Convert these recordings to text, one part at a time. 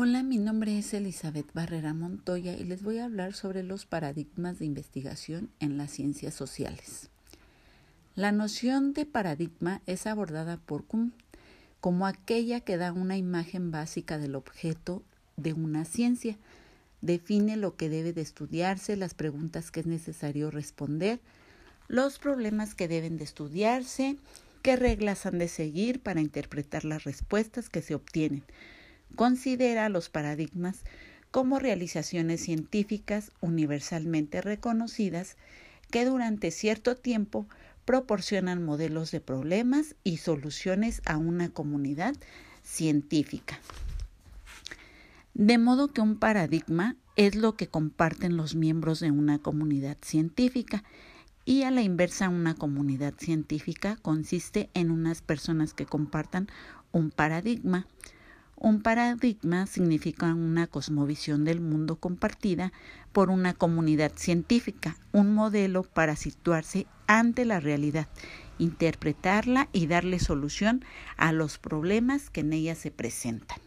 Hola, mi nombre es Elizabeth Barrera Montoya y les voy a hablar sobre los paradigmas de investigación en las ciencias sociales. La noción de paradigma es abordada por Kuhn como aquella que da una imagen básica del objeto de una ciencia, define lo que debe de estudiarse, las preguntas que es necesario responder, los problemas que deben de estudiarse, qué reglas han de seguir para interpretar las respuestas que se obtienen, considera los paradigmas como realizaciones científicas universalmente reconocidas que durante cierto tiempo proporcionan modelos de problemas y soluciones a una comunidad científica. De modo que un paradigma es lo que comparten los miembros de una comunidad científica y a la inversa una comunidad científica consiste en unas personas que compartan un paradigma. Un paradigma significa una cosmovisión del mundo compartida por una comunidad científica, un modelo para situarse ante la realidad, interpretarla y darle solución a los problemas que en ella se presentan.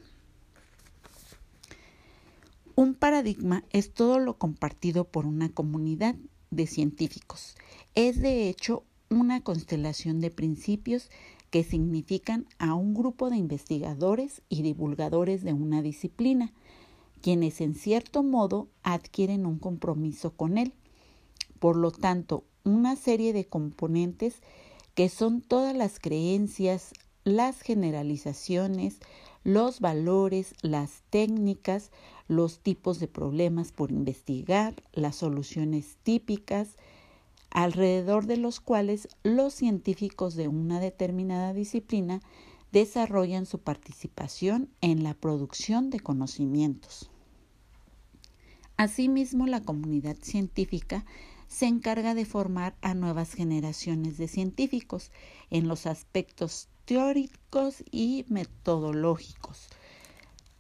Un paradigma es todo lo compartido por una comunidad de científicos. Es de hecho una constelación de principios que significan a un grupo de investigadores y divulgadores de una disciplina, quienes en cierto modo adquieren un compromiso con él. Por lo tanto, una serie de componentes que son todas las creencias, las generalizaciones, los valores, las técnicas, los tipos de problemas por investigar, las soluciones típicas, alrededor de los cuales los científicos de una determinada disciplina desarrollan su participación en la producción de conocimientos. Asimismo, la comunidad científica se encarga de formar a nuevas generaciones de científicos en los aspectos teóricos y metodológicos,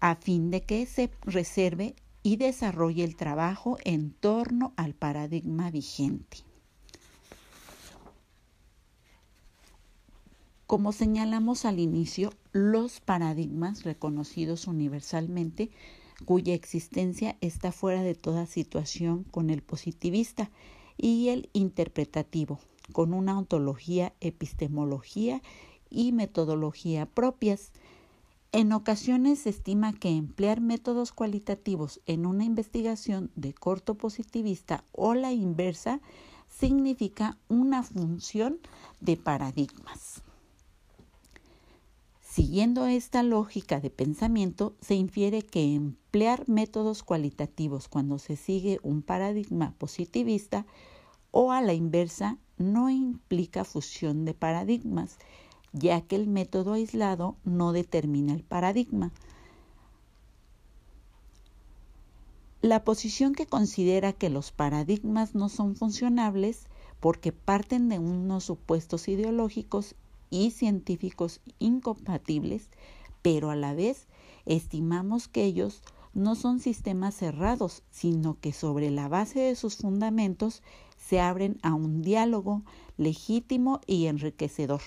a fin de que se reserve y desarrolle el trabajo en torno al paradigma vigente. Como señalamos al inicio, los paradigmas reconocidos universalmente cuya existencia está fuera de toda situación con el positivista y el interpretativo, con una ontología, epistemología y metodología propias. En ocasiones se estima que emplear métodos cualitativos en una investigación de corto positivista o la inversa significa una función de paradigmas. Siguiendo esta lógica de pensamiento, se infiere que emplear métodos cualitativos cuando se sigue un paradigma positivista o a la inversa no implica fusión de paradigmas, ya que el método aislado no determina el paradigma. La posición que considera que los paradigmas no son funcionables porque parten de unos supuestos ideológicos y científicos incompatibles, pero a la vez estimamos que ellos no son sistemas cerrados, sino que sobre la base de sus fundamentos se abren a un diálogo legítimo y enriquecedor,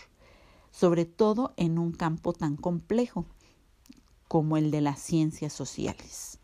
sobre todo en un campo tan complejo como el de las ciencias sociales.